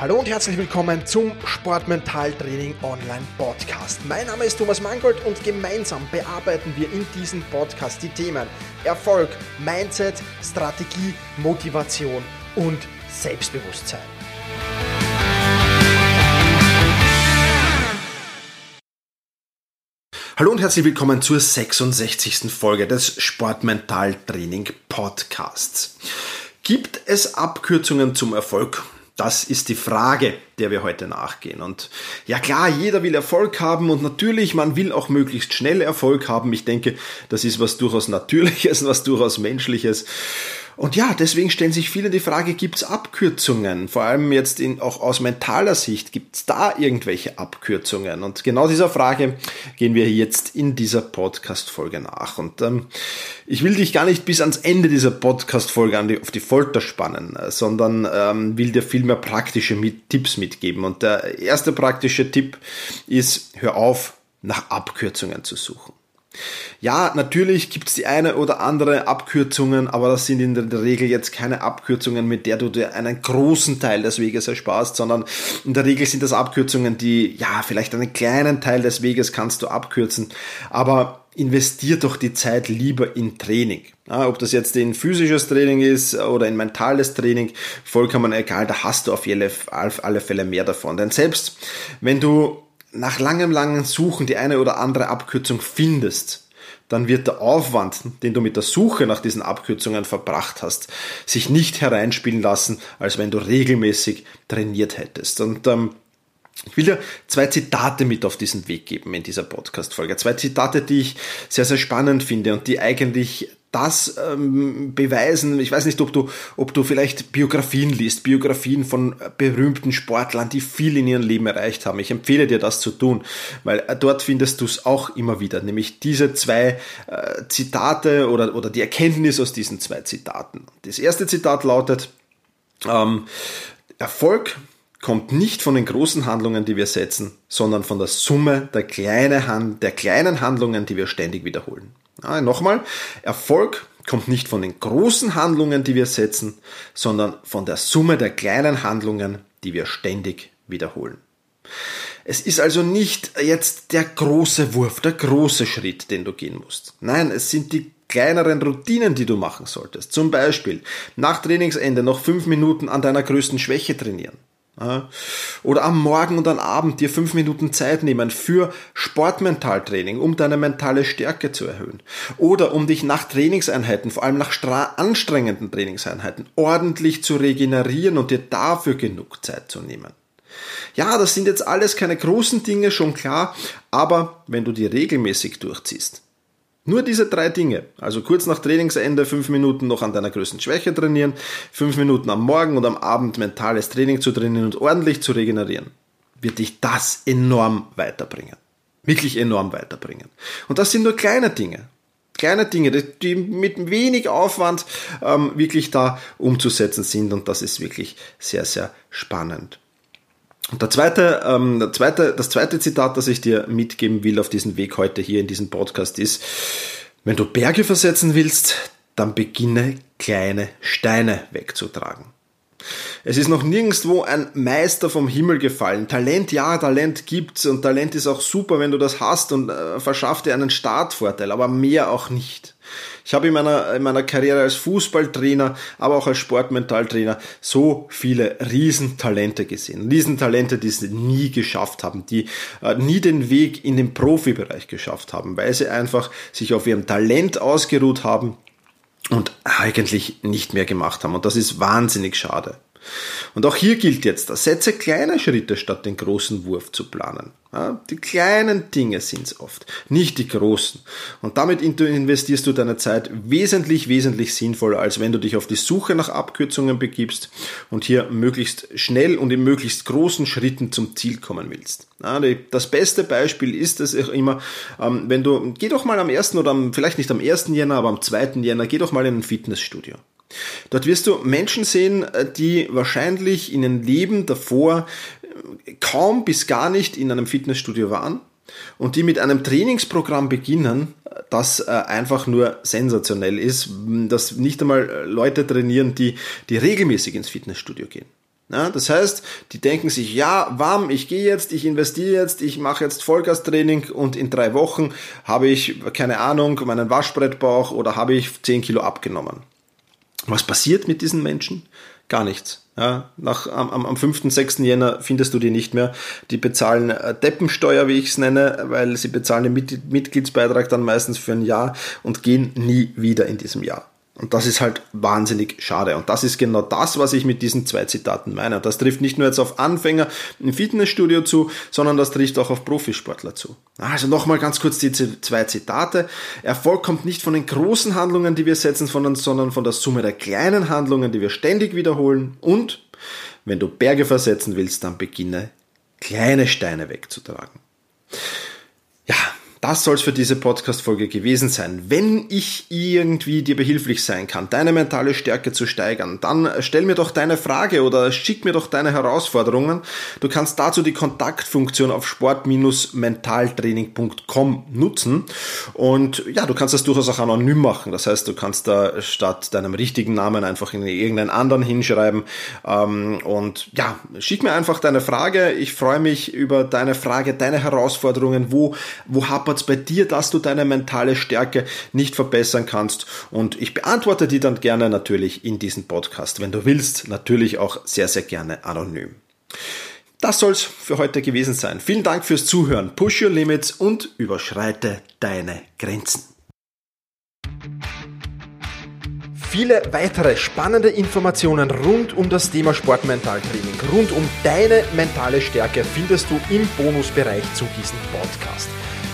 Hallo und herzlich willkommen zum Sportmentaltraining Online Podcast. Mein Name ist Thomas Mangold und gemeinsam bearbeiten wir in diesem Podcast die Themen Erfolg, Mindset, Strategie, Motivation und Selbstbewusstsein. Hallo und herzlich willkommen zur 66. Folge des Sportmentaltraining Podcasts. Gibt es Abkürzungen zum Erfolg? Das ist die Frage, der wir heute nachgehen. Und ja klar, jeder will Erfolg haben und natürlich, man will auch möglichst schnell Erfolg haben. Ich denke, das ist was durchaus Natürliches, was durchaus Menschliches. Und ja, deswegen stellen sich viele die Frage, gibt es Abkürzungen? Vor allem jetzt in, auch aus mentaler Sicht, gibt es da irgendwelche Abkürzungen? Und genau dieser Frage gehen wir jetzt in dieser Podcast-Folge nach. Und ähm, ich will dich gar nicht bis ans Ende dieser Podcast-Folge auf die Folter spannen, äh, sondern ähm, will dir viel mehr praktische mit, Tipps mitgeben. Und der erste praktische Tipp ist, hör auf, nach Abkürzungen zu suchen. Ja, natürlich gibt es die eine oder andere Abkürzungen, aber das sind in der Regel jetzt keine Abkürzungen, mit der du dir einen großen Teil des Weges ersparst, sondern in der Regel sind das Abkürzungen, die, ja, vielleicht einen kleinen Teil des Weges kannst du abkürzen, aber investier doch die Zeit lieber in Training. Ja, ob das jetzt in physisches Training ist oder in mentales Training, vollkommen egal, da hast du auf alle, auf alle Fälle mehr davon. Denn selbst wenn du nach langem, langen Suchen die eine oder andere Abkürzung findest, dann wird der Aufwand, den du mit der Suche nach diesen Abkürzungen verbracht hast, sich nicht hereinspielen lassen, als wenn du regelmäßig trainiert hättest. Und ähm, ich will dir zwei Zitate mit auf diesen Weg geben in dieser Podcast-Folge. Zwei Zitate, die ich sehr, sehr spannend finde und die eigentlich das ähm, beweisen. Ich weiß nicht, ob du, ob du vielleicht Biografien liest, Biografien von berühmten Sportlern, die viel in ihrem Leben erreicht haben. Ich empfehle dir das zu tun, weil äh, dort findest du es auch immer wieder, nämlich diese zwei äh, Zitate oder, oder die Erkenntnis aus diesen zwei Zitaten. Das erste Zitat lautet, ähm, Erfolg kommt nicht von den großen Handlungen, die wir setzen, sondern von der Summe der, kleine Hand, der kleinen Handlungen, die wir ständig wiederholen. Ja, Nochmal, Erfolg kommt nicht von den großen Handlungen, die wir setzen, sondern von der Summe der kleinen Handlungen, die wir ständig wiederholen. Es ist also nicht jetzt der große Wurf, der große Schritt, den du gehen musst. Nein, es sind die kleineren Routinen, die du machen solltest. Zum Beispiel nach Trainingsende noch fünf Minuten an deiner größten Schwäche trainieren. Oder am Morgen und am Abend dir fünf Minuten Zeit nehmen für Sportmentaltraining, um deine mentale Stärke zu erhöhen. Oder um dich nach Trainingseinheiten, vor allem nach anstrengenden Trainingseinheiten, ordentlich zu regenerieren und dir dafür genug Zeit zu nehmen. Ja, das sind jetzt alles keine großen Dinge, schon klar, aber wenn du die regelmäßig durchziehst, nur diese drei Dinge. Also kurz nach Trainingsende fünf Minuten noch an deiner größten Schwäche trainieren, fünf Minuten am Morgen und am Abend mentales Training zu trainieren und ordentlich zu regenerieren, wird dich das enorm weiterbringen. Wirklich enorm weiterbringen. Und das sind nur kleine Dinge. Kleine Dinge, die mit wenig Aufwand ähm, wirklich da umzusetzen sind und das ist wirklich sehr, sehr spannend. Und der zweite, ähm, der zweite, das zweite Zitat, das ich dir mitgeben will auf diesem Weg heute hier in diesem Podcast ist, wenn du Berge versetzen willst, dann beginne kleine Steine wegzutragen. Es ist noch nirgendwo ein Meister vom Himmel gefallen. Talent, ja, Talent gibt's und Talent ist auch super, wenn du das hast und äh, verschafft dir einen Startvorteil, aber mehr auch nicht. Ich habe in meiner, in meiner Karriere als Fußballtrainer, aber auch als Sportmentaltrainer so viele Riesentalente gesehen. Riesentalente, die es nie geschafft haben, die äh, nie den Weg in den Profibereich geschafft haben, weil sie einfach sich auf ihrem Talent ausgeruht haben und eigentlich nicht mehr gemacht haben. Und das ist wahnsinnig schade. Und auch hier gilt jetzt, setze kleine Schritte statt den großen Wurf zu planen. Die kleinen Dinge sind es oft, nicht die großen. Und damit investierst du deine Zeit wesentlich, wesentlich sinnvoller, als wenn du dich auf die Suche nach Abkürzungen begibst und hier möglichst schnell und in möglichst großen Schritten zum Ziel kommen willst. Das beste Beispiel ist es immer, ähm, wenn du, geh doch mal am ersten oder am, vielleicht nicht am ersten Jänner, aber am zweiten Jänner, geh doch mal in ein Fitnessstudio. Dort wirst du Menschen sehen, äh, die wahrscheinlich in ihrem Leben davor äh, kaum bis gar nicht in einem Fitnessstudio waren und die mit einem Trainingsprogramm beginnen, das äh, einfach nur sensationell ist, dass nicht einmal Leute trainieren, die, die regelmäßig ins Fitnessstudio gehen. Ja, das heißt, die denken sich, ja, warm, ich gehe jetzt, ich investiere jetzt, ich mache jetzt Vollgastraining und in drei Wochen habe ich, keine Ahnung, meinen Waschbrettbauch oder habe ich 10 Kilo abgenommen. Was passiert mit diesen Menschen? Gar nichts. Ja, nach, am, am 5., 6. Jänner findest du die nicht mehr. Die bezahlen äh, Deppensteuer, wie ich es nenne, weil sie bezahlen den Mitgliedsbeitrag dann meistens für ein Jahr und gehen nie wieder in diesem Jahr. Und das ist halt wahnsinnig schade. Und das ist genau das, was ich mit diesen zwei Zitaten meine. Und das trifft nicht nur jetzt auf Anfänger im Fitnessstudio zu, sondern das trifft auch auf Profisportler zu. Also nochmal ganz kurz diese zwei Zitate. Erfolg kommt nicht von den großen Handlungen, die wir setzen, sondern von der Summe der kleinen Handlungen, die wir ständig wiederholen. Und wenn du Berge versetzen willst, dann beginne kleine Steine wegzutragen. Das soll es für diese Podcast-Folge gewesen sein. Wenn ich irgendwie dir behilflich sein kann, deine mentale Stärke zu steigern, dann stell mir doch deine Frage oder schick mir doch deine Herausforderungen. Du kannst dazu die Kontaktfunktion auf sport-mentaltraining.com nutzen. Und ja, du kannst das durchaus auch anonym machen. Das heißt, du kannst da statt deinem richtigen Namen einfach in irgendeinen anderen hinschreiben. Ähm, und ja, schick mir einfach deine Frage. Ich freue mich über deine Frage, deine Herausforderungen. Wo, wo hapert es bei dir, dass du deine mentale Stärke nicht verbessern kannst? Und ich beantworte die dann gerne natürlich in diesem Podcast. Wenn du willst, natürlich auch sehr, sehr gerne anonym. Das soll's für heute gewesen sein. Vielen Dank fürs Zuhören. Push your limits und überschreite deine Grenzen. Viele weitere spannende Informationen rund um das Thema Sportmentaltraining, rund um deine mentale Stärke findest du im Bonusbereich zu diesem Podcast.